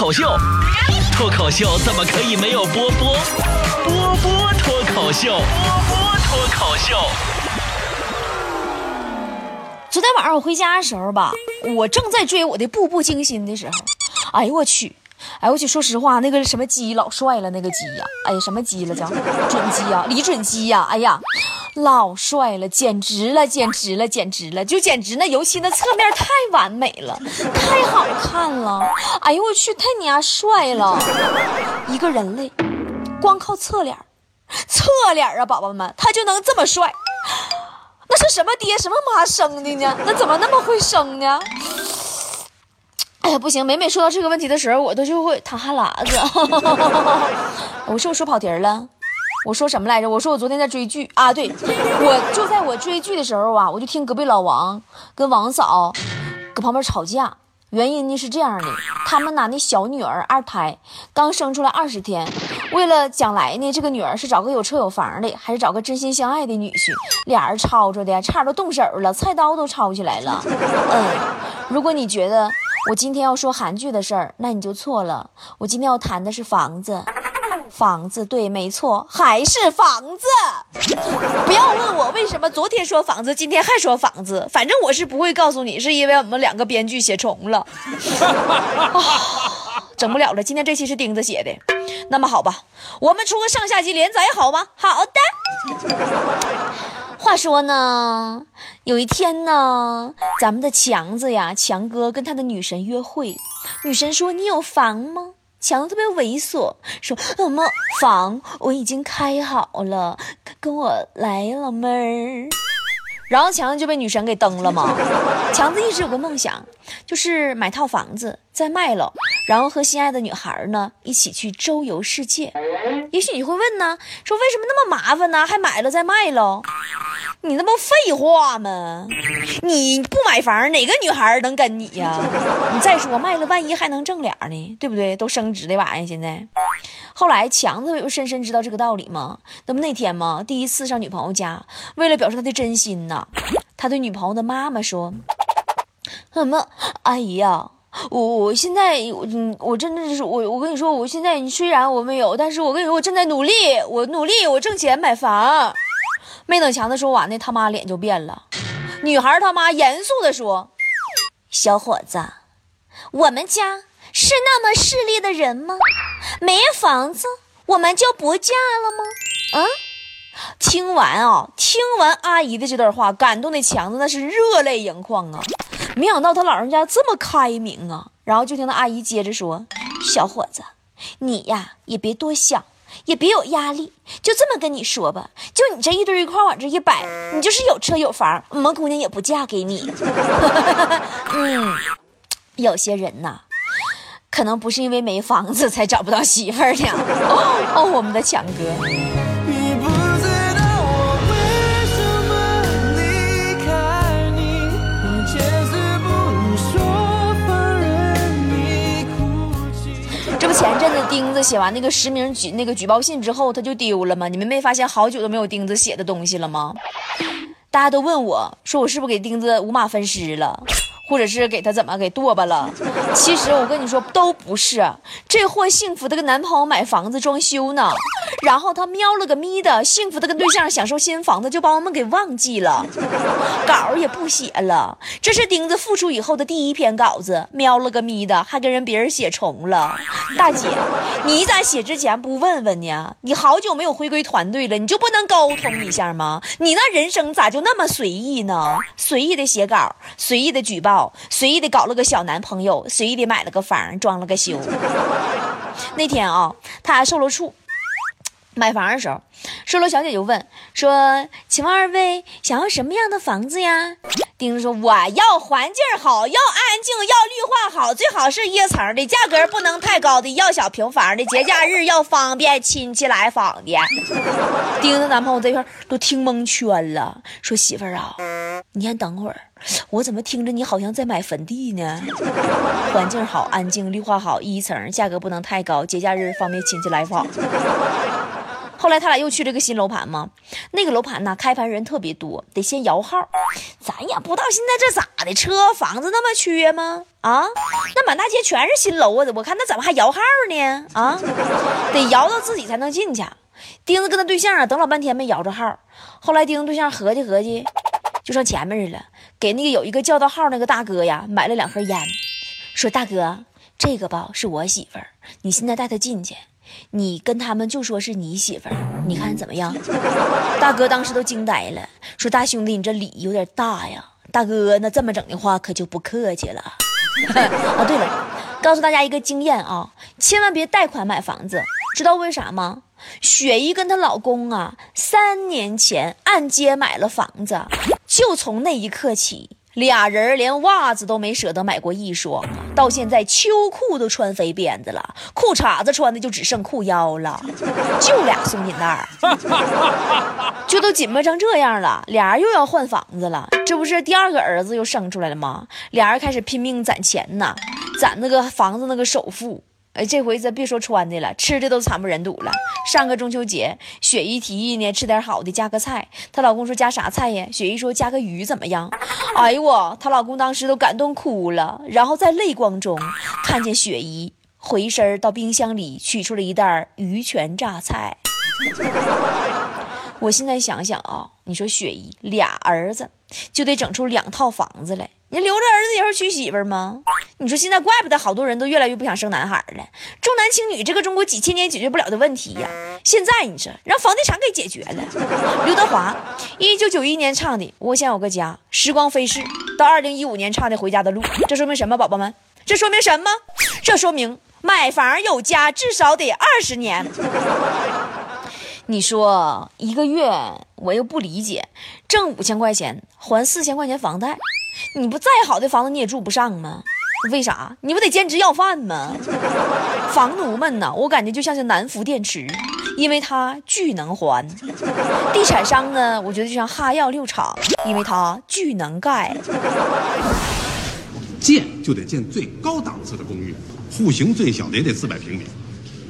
口秀，脱口秀怎么可以没有波波？波波脱口秀，波波脱口秀。昨天晚上我回家的时候吧，我正在追我的《步步惊心》的时候，哎呦我去，哎呦我去，说实话，那个什么鸡老帅了，那个鸡呀，哎呀什么鸡了叫准鸡呀，李准基呀，哎呀，老帅了，简直了，简直了，简直了，就简直那尤其那侧面太完美了，太好看了，哎呦我去，太你丫帅了，一个人类，光靠侧脸，侧脸啊，宝宝们，他就能这么帅。那是什么爹什么妈生的呢？那怎么那么会生呢？哎呀，不行！每每说到这个问题的时候，我都就会淌哈喇子。我是不是说跑题了？我说什么来着？我说我昨天在追剧啊！对，我就在我追剧的时候啊，我就听隔壁老王跟王嫂搁旁边吵架。原因呢是这样的，他们拿那小女儿二胎刚生出来二十天，为了将来呢，这个女儿是找个有车有房的，还是找个真心相爱的女婿？俩人吵着的，差点都动手了，菜刀都吵起来了。嗯，如果你觉得我今天要说韩剧的事儿，那你就错了。我今天要谈的是房子。房子对，没错，还是房子。不要问我为什么昨天说房子，今天还说房子。反正我是不会告诉你，是因为我们两个编剧写重了，整不了了。今天这期是钉子写的，那么好吧，我们出个上下集连载好吗？好的。话说呢，有一天呢，咱们的强子呀，强哥跟他的女神约会，女神说：“你有房吗？”强子特别猥琐，说：“什么房？我已经开好了，跟我来老妹儿。”然后强子就被女神给蹬了嘛。强子一直有个梦想，就是买套房子再卖了，然后和心爱的女孩呢一起去周游世界。也许你会问呢，说为什么那么麻烦呢？还买了再卖了？你那不废话吗？你不买房，哪个女孩能跟你呀？你再说卖了，万一还能挣俩呢，对不对？都升值的玩意儿现在。后来强子又深深知道这个道理吗？那么那天嘛，第一次上女朋友家，为了表示他的真心呐，他对女朋友的妈妈说：“什么阿姨呀，我我现在我我真的是我我跟你说，我现在虽然我没有，但是我跟你说，我正在努力，我努力，我挣钱买房。”没等强子说完呢，他妈脸就变了。女孩他妈严肃地说：“小伙子，我们家是那么势利的人吗？没房子我们就不嫁了吗？”啊！听完啊，听完阿姨的这段话，感动的强子那是热泪盈眶啊！没想到他老人家这么开明啊！然后就听到阿姨接着说：“小伙子，你呀也别多想。”也别有压力，就这么跟你说吧，就你这一堆一块往这一摆，你就是有车有房，我们姑娘也不嫁给你。嗯，有些人呐，可能不是因为没房子才找不到媳妇儿呢。哦，我们的强哥。前阵子钉子写完那个实名举那个举报信之后，他就丢了吗？你们没发现好久都没有钉子写的东西了吗？大家都问我说我是不是给钉子五马分尸了？或者是给他怎么给剁吧了？其实我跟你说都不是，这货幸福的跟男朋友买房子装修呢，然后他瞄了个咪的，幸福的跟对象享受新房子，就把我们给忘记了，稿也不写了。这是钉子复出以后的第一篇稿子，瞄了个咪的，还跟人别人写重了。大姐，你咋写之前不问问呢？你好久没有回归团队了，你就不能沟通一下吗？你那人生咋就那么随意呢？随意的写稿，随意的举报。随意的搞了个小男朋友，随意的买了个房，装了个修。那天啊，他还售了处。买房的时候，售楼小姐就问说：“请问二位想要什么样的房子呀？”丁子说：“我要环境好，要安静，要绿化好，最好是一层的，价格不能太高的，要小平房的，节假日要方便亲戚来访的。”丁子男朋友这块都听蒙圈了，说：“媳妇儿啊，你先等会儿，我怎么听着你好像在买坟地呢？环境好，安静，绿化好，一层，价格不能太高，节假日方便亲戚来访。”后来他俩又去这个新楼盘嘛，那个楼盘呢，开盘人特别多，得先摇号。咱也不知道现在这咋的，车房子那么缺吗？啊，那满大街全是新楼啊，我看那怎么还摇号呢？啊，得摇到自己才能进去。钉子跟他对象啊，等老半天没摇着号。后来钉子对象合计合计，就上前面去了，给那个有一个叫到号那个大哥呀买了两盒烟，说大哥，这个吧是我媳妇儿，你现在带她进去。你跟他们就说是你媳妇儿，你看怎么样？大哥当时都惊呆了，说：“大兄弟，你这礼有点大呀。”大哥，那这么整的话，可就不客气了。啊，对了，告诉大家一个经验啊，千万别贷款买房子，知道为啥吗？雪姨跟她老公啊，三年前按揭买了房子，就从那一刻起。俩人连袜子都没舍得买过一双，到现在秋裤都穿肥辫子了，裤衩子穿的就只剩裤腰了，就俩松紧带儿，就都紧巴成这样了。俩人又要换房子了，这不是第二个儿子又生出来了吗？俩人开始拼命攒钱呐，攒那个房子那个首付。哎，这回咱别说穿的了，吃的都惨不忍睹了。上个中秋节，雪姨提议呢，吃点好的，加个菜。她老公说加啥菜呀？雪姨说加个鱼怎么样？哎呦我，她老公当时都感动哭了，然后在泪光中看见雪姨回身到冰箱里取出了一袋鱼泉榨菜。我现在想想啊，你说雪姨俩儿子就得整出两套房子来。你留着儿子以后娶媳妇吗？你说现在怪不得好多人都越来越不想生男孩了，重男轻女这个中国几千年解决不了的问题呀。现在你说让房地产给解决了。刘德华一九九一年唱的《我想有个家》，时光飞逝，到二零一五年唱的《回家的路》，这说明什么？宝宝们，这说明什么？这说明买房有家至少得二十年。你说一个月我又不理解，挣五千块钱还四千块钱房贷。你不再好的房子你也住不上吗？为啥？你不得兼职要饭吗？房奴们呢？我感觉就像是南孚电池，因为它巨能还；地产商呢，我觉得就像哈药六厂，因为它巨能盖。建就得建最高档次的公寓，户型最小的也得四百平米，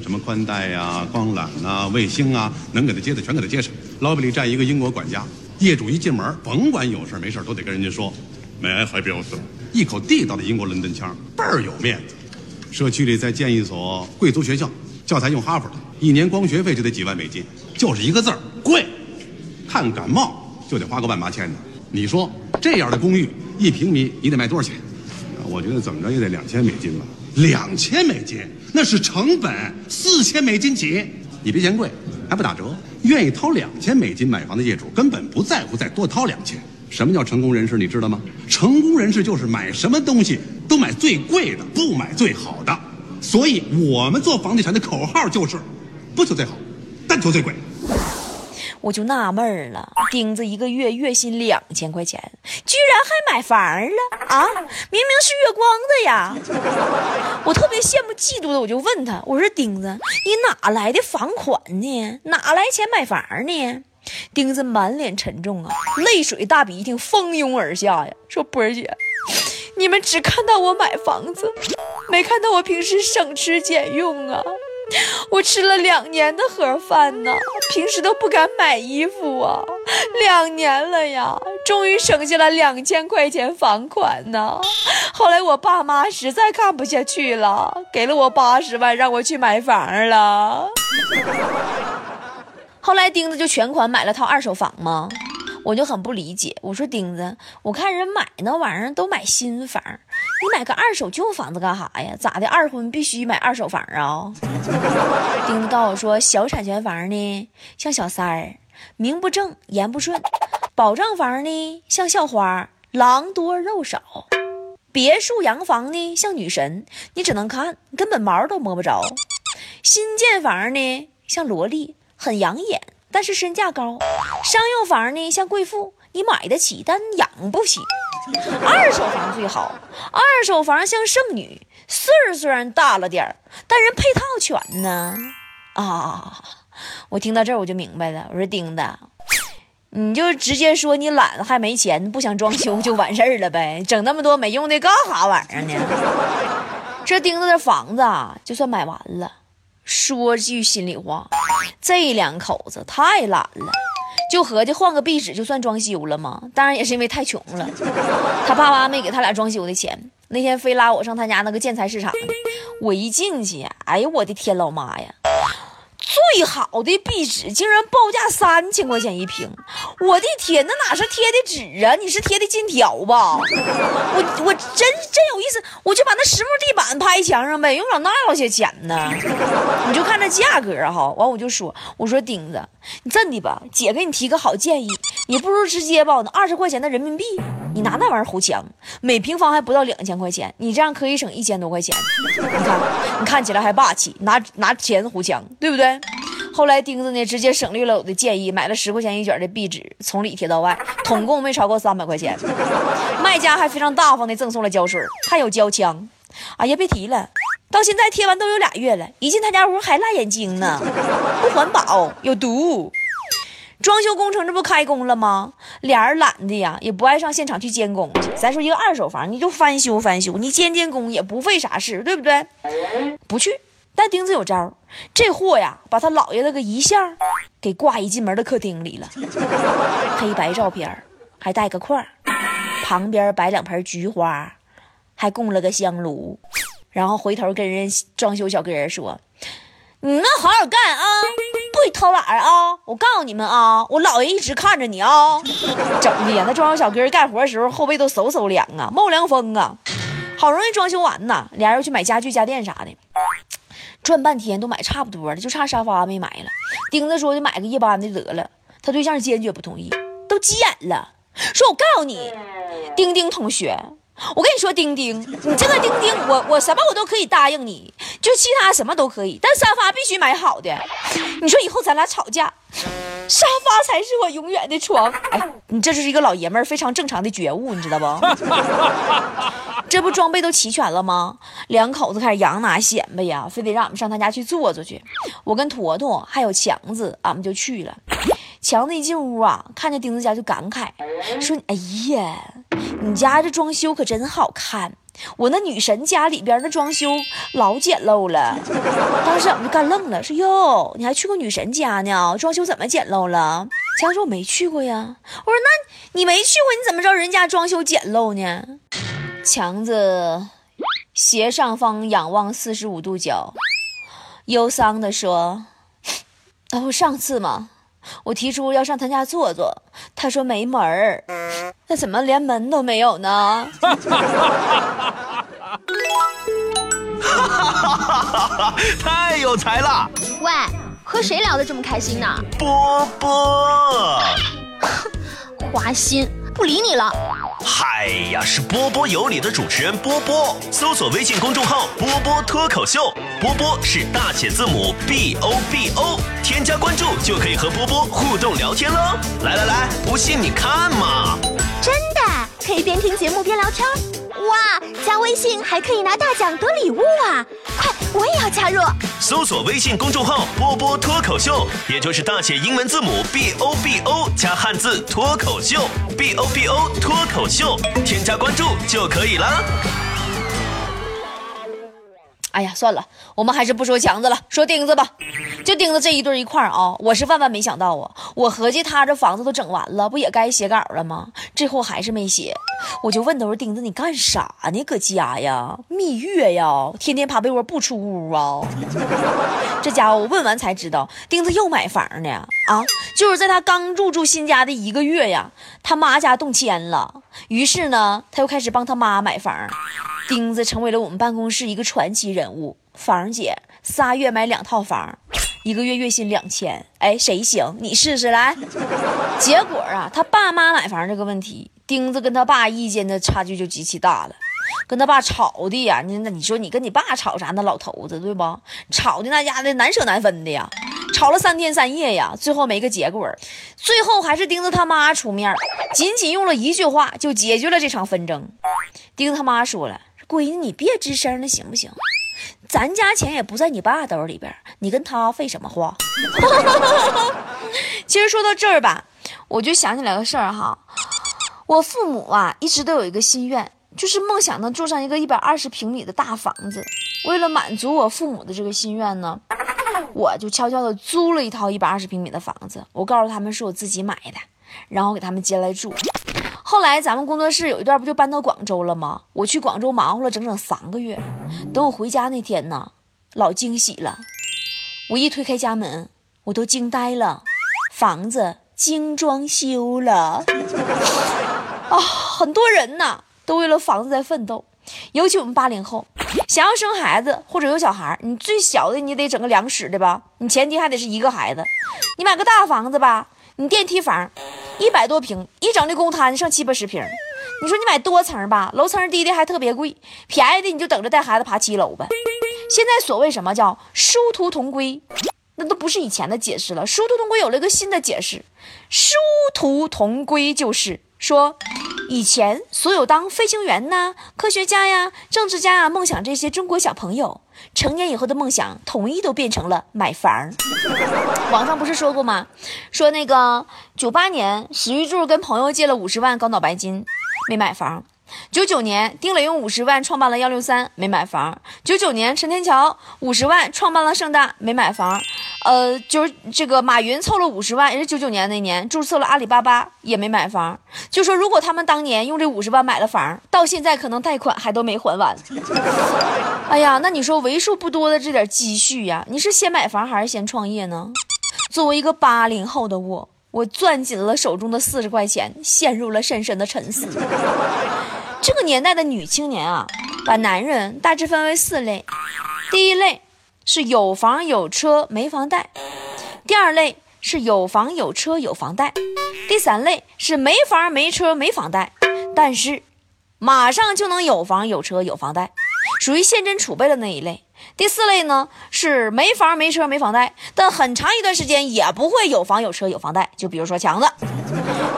什么宽带呀、光缆呐、卫星啊，能给他接的全给他接上。老板里站一个英国管家，业主一进门，甭管有事没事都得跟人家说。May I help you？一口地道的英国伦敦腔，倍儿有面子。社区里再建一所贵族学校，教材用哈佛的，一年光学费就得几万美金，就是一个字儿贵。看感冒就得花个万八千的，你说这样的公寓一平米你得卖多少钱？我觉得怎么着也得两千美金吧。两千美金那是成本，四千美金起，你别嫌贵，还不打折。愿意掏两千美金买房的业主根本不在乎再多掏两千。什么叫成功人士？你知道吗？成功人士就是买什么东西都买最贵的，不买最好的。所以我们做房地产的口号就是：不求最好，但求最贵。我就纳闷了，钉子一个月月薪两千块钱，居然还买房了啊！明明是月光的呀！我特别羡慕嫉妒的，我就问他：“我说钉子，你哪来的房款呢？哪来钱买房呢？”钉子满脸沉重啊，泪水大鼻涕蜂拥而下呀，说：“波儿姐，你们只看到我买房子，没看到我平时省吃俭用啊。我吃了两年的盒饭呢，平时都不敢买衣服啊。两年了呀，终于省下了两千块钱房款呢。后来我爸妈实在看不下去了，给了我八十万让我去买房了。”后来钉子就全款买了套二手房吗？我就很不理解。我说钉子，我看人买那玩意儿都买新房，你买个二手旧房子干啥呀？咋的？二婚必须买二手房啊？钉子告诉我说，小产权房呢像小三儿，名不正言不顺；保障房呢像校花，狼多肉少；别墅洋房呢像女神，你只能看，根本毛都摸不着；新建房呢像萝莉。很养眼，但是身价高。商用房呢，像贵妇，你买得起，但养不起。二手房最好，二手房像剩女，岁数虽然大了点儿，但人配套全呢。啊，我听到这儿我就明白了。我说丁子，你就直接说你懒，还没钱，不想装修 就完事儿了呗，整那么多没用的干啥玩意儿呢？这钉子的房子啊，就算买完了。说句心里话，这两口子太懒了，就合计换个壁纸就算装修了嘛。当然也是因为太穷了，他爸妈没给他俩装修的钱。那天非拉我上他家那个建材市场，我一进去，哎呦，我的天老妈呀！最好的壁纸竟然报价三千块钱一瓶，我的天，那哪是贴的纸啊？你是贴的金条吧？我我真真有意思，我就把那实木地板拍墙上呗，用不了那老些钱呢。你就看这价格哈，完我就说，我说钉子，你这的吧，姐给你提个好建议，你不如直接吧，那二十块钱的人民币，你拿那玩意儿糊墙，每平方还不到两千块钱，你这样可以省一千多块钱。你看，你看起来还霸气，拿拿钱糊墙，对不对？后来钉子呢，直接省略了我的建议，买了十块钱一卷的壁纸，从里贴到外，统共没超过三百块钱。卖家还非常大方的赠送了胶水，还有胶枪。哎呀，别提了，到现在贴完都有俩月了，一进他家屋还辣眼睛呢，不环保，有毒。装修工程这不开工了吗？俩人懒的呀，也不爱上现场去监工去。咱说一个二手房，你就翻修翻修，你监监工也不费啥事，对不对？不去。但钉子有招，这货呀，把他姥爷那个遗像给挂一进门的客厅里了，黑白照片，还带个框，旁边摆两盆菊花，还供了个香炉，然后回头跟人装修小哥说：“你们好好干啊，不许偷懒啊！我告诉你们啊，我姥爷一直看着你啊。”整的呀，那装修小哥干活的时候后背都嗖嗖凉啊，冒凉风啊。好容易装修完呐，俩人又去买家具家电啥的。转半天都买差不多了，就差沙发没买了。钉子说就买个一般的得了，他对象坚决不同意，都急眼了，说我告诉你，丁丁同学，我跟你说，丁丁，你这个丁丁，我我什么我都可以答应你，就其他什么都可以，但沙发必须买好的。你说以后咱俩吵架，沙发才是我永远的床。哎，你这就是一个老爷们儿非常正常的觉悟，你知道不？这不装备都齐全了吗？两口子开始扬拿显摆呀，非得让俺们上他家去坐坐去。我跟坨坨还有强子，俺们就去了。强子一进屋啊，看见钉子家就感慨说：“哎呀，你家这装修可真好看！我那女神家里边那装修老简陋了。”当时俺们就干愣了，说：“哟，你还去过女神家呢？装修怎么简陋了？”强子说：“我没去过呀。”我说：“那你没去过，你怎么知道人家装修简陋呢？”强子斜上方仰望四十五度角，忧伤地说：“哦，上次嘛，我提出要上他家坐坐，他说没门儿。那怎么连门都没有呢？”哈哈哈哈！太有才了！喂，和谁聊得这么开心呢？波波，花心，不理你了。嗨呀，是波波有理的主持人波波，搜索微信公众号“波波脱口秀”，波波是大写字母 B O B O，添加关注就可以和波波互动聊天喽。来来来，不信你看嘛，真的可以边听节目边聊天，哇，加微信还可以拿大奖得礼物啊！快，我也要加入。搜索微信公众号“波波脱口秀”，也就是大写英文字母 B O B O 加汉字“脱口秀 ”，B O B O 脱口秀，添加关注就可以了。哎呀，算了，我们还是不说强子了，说钉子吧。就钉子这一对一块啊，我是万万没想到啊！我合计他这房子都整完了，不也该写稿了吗？最后还是没写。我就问他说：“钉子，你干啥呢？搁家呀？蜜月呀？天天趴被窝不出屋啊？” 这家伙，我问完才知道，钉子又买房呢啊！就是在他刚入住新家的一个月呀，他妈家动迁了，于是呢，他又开始帮他妈买房。钉子成为了我们办公室一个传奇人物。房姐仨月买两套房，一个月月薪两千。哎，谁行？你试试来。结果啊，他爸妈买房这个问题，钉子跟他爸意见的差距就极其大了，跟他爸吵的呀。你那你说你跟你爸吵啥？那老头子对不？吵的那家的难舍难分的呀，吵了三天三夜呀，最后没个结果。最后还是钉子他妈出面，仅仅用了一句话就解决了这场纷争。钉子他妈说了。闺女，你别吱声了，行不行？咱家钱也不在你爸兜里边，你跟他废什么话？其实说到这儿吧，我就想起来个事儿哈。我父母啊，一直都有一个心愿，就是梦想能住上一个一百二十平米的大房子。为了满足我父母的这个心愿呢，我就悄悄的租了一套一百二十平米的房子，我告诉他们是我自己买的，然后给他们接来住。后来咱们工作室有一段不就搬到广州了吗？我去广州忙活了整整三个月，等我回家那天呢，老惊喜了。我一推开家门，我都惊呆了，房子精装修了。啊，很多人呢都为了房子在奋斗，尤其我们八零后，想要生孩子或者有小孩，你最小的你得整个两室的吧？你前提还得是一个孩子，你买个大房子吧，你电梯房，一百多平，一整的公摊上七八十平。你说你买多层吧，楼层低的还特别贵，便宜的你就等着带孩子爬七楼吧。现在所谓什么叫殊途同归，那都不是以前的解释了。殊途同归有了一个新的解释，殊途同归就是说，以前所有当飞行员呐、科学家呀、政治家呀梦想这些中国小朋友，成年以后的梦想统一都变成了买房。网上不是说过吗？说那个九八年史玉柱跟朋友借了五十万搞脑白金，没买房。九九年，丁磊用五十万创办了幺六三，没买房。九九年，陈天桥五十万创办了盛大，没买房。呃，就是这个马云凑了五十万，也是九九年那年注册了阿里巴巴，也没买房。就说如果他们当年用这五十万买了房，到现在可能贷款还都没还完。哎呀，那你说为数不多的这点积蓄呀，你是先买房还是先创业呢？作为一个八零后的我，我攥紧了手中的四十块钱，陷入了深深的沉思。这个年代的女青年啊，把男人大致分为四类：第一类是有房有车没房贷；第二类是有房有车有房贷；第三类是没房没车没房贷，但是马上就能有房有车有房贷，属于现金储备的那一类。第四类呢是没房没车没房贷，但很长一段时间也不会有房有车有房贷。就比如说强子，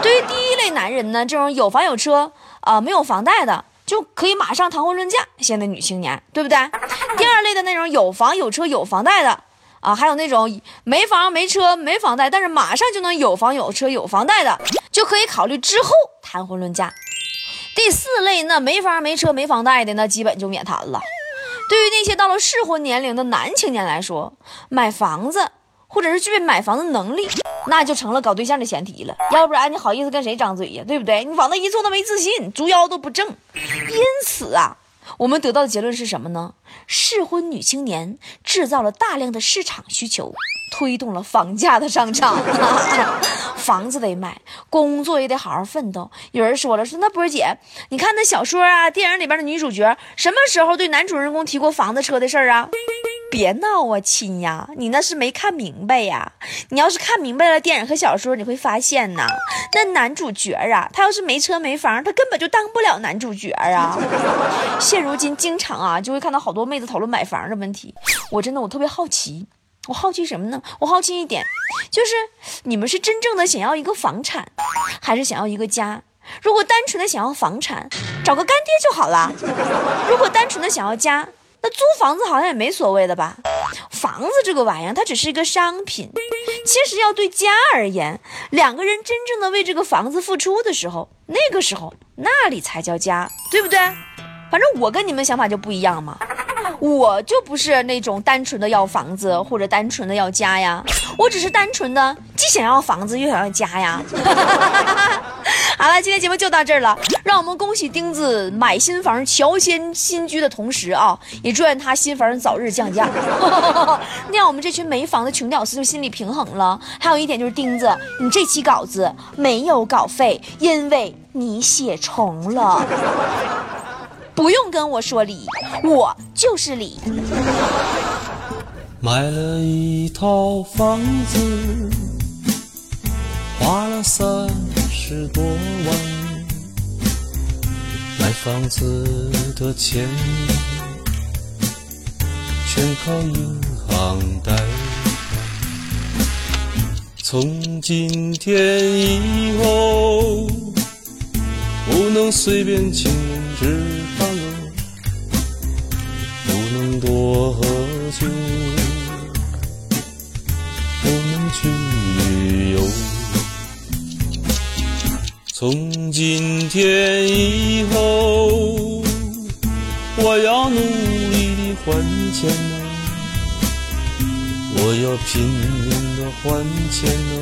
对于第一类男人呢，这种有房有车啊、没有房贷的，就可以马上谈婚论嫁。现在女青年对不对？第二类的那种有房有车有房贷的啊，还有那种没房没车没房贷，但是马上就能有房有车有房贷的，就可以考虑之后谈婚论嫁。第四类那没房没车没房贷的，那基本就免谈了。对于那些到了适婚年龄的男青年来说，买房子或者是具备买房的能力，那就成了搞对象的前提了。要不然你好意思跟谁张嘴呀？对不对？你往那一坐都没自信，足腰都不正。因此啊，我们得到的结论是什么呢？适婚女青年制造了大量的市场需求，推动了房价的上涨。房子得买，工作也得好好奋斗。有人说了，说那波姐，你看那小说啊、电影里边的女主角，什么时候对男主人公提过房子、车的事儿啊？别闹啊，亲呀！你那是没看明白呀。你要是看明白了电影和小说，你会发现呐，那男主角啊，他要是没车没房，他根本就当不了男主角啊。现如今，经常啊，就会看到好多妹子讨论买房的问题。我真的，我特别好奇，我好奇什么呢？我好奇一点，就是你们是真正的想要一个房产，还是想要一个家？如果单纯的想要房产，找个干爹就好了；如果单纯的想要家，那租房子好像也没所谓的吧？房子这个玩意儿，它只是一个商品。其实要对家而言，两个人真正的为这个房子付出的时候，那个时候那里才叫家，对不对？反正我跟你们想法就不一样嘛。我就不是那种单纯的要房子或者单纯的要家呀，我只是单纯的既想要房子又想要家呀。好了，今天节目就到这儿了，让我们恭喜丁子买新房、乔迁新居的同时啊，也祝愿他新房早日降价，那样我们这群没房的穷屌丝就心里平衡了。还有一点就是丁子，你这期稿子没有稿费，因为你写重了。不用跟我说理，我就是理。买了一套房子，花了三十多万。买房子的钱全靠银行贷款。从今天以后，不能随便请人吃饭了，不能多喝酒，不能去从今天以后，我要努力的还钱呐，我要拼命的还钱哦，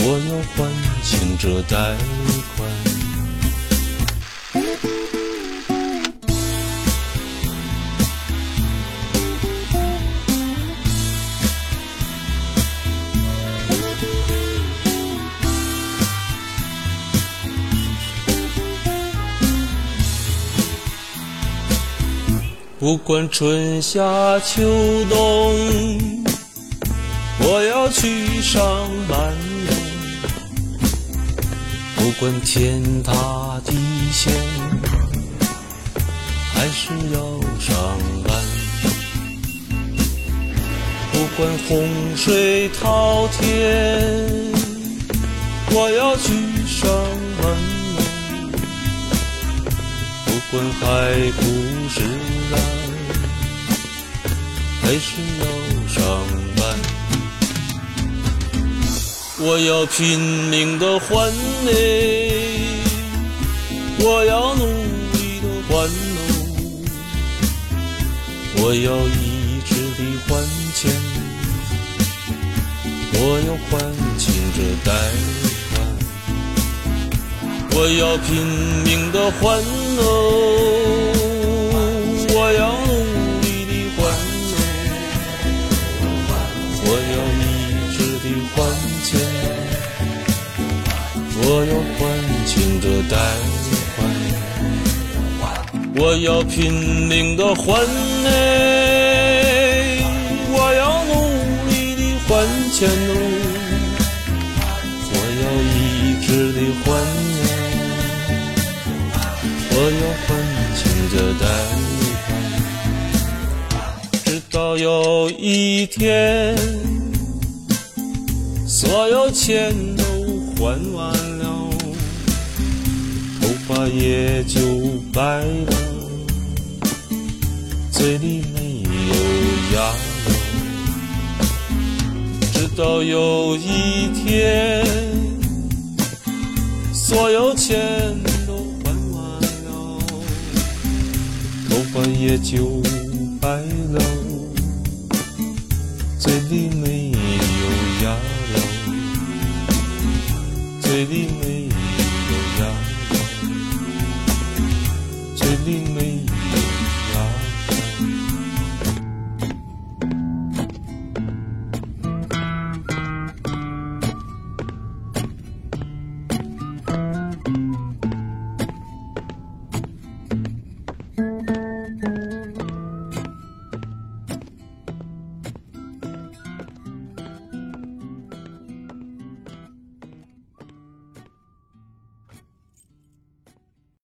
我要还清这贷。不管春夏秋冬，我要去上班不管天塌地陷，还是要上班。不管洪水滔天，我要去上班。不管海枯石烂，还是要上班。我要拼命的还嘞，我要努力的还喽，我要一直的还钱，我要还清这贷款。我要拼命的还哦，我要我要还清这贷款。我要拼命的还哎，我要努力的还钱哦，我要一直的还。我要还清这贷款，直到有一天，所有钱都还完，也就白了，嘴里没有牙了。直到有一天，所有钱都还完了。头发也就白，了，嘴里没有牙了，嘴里没。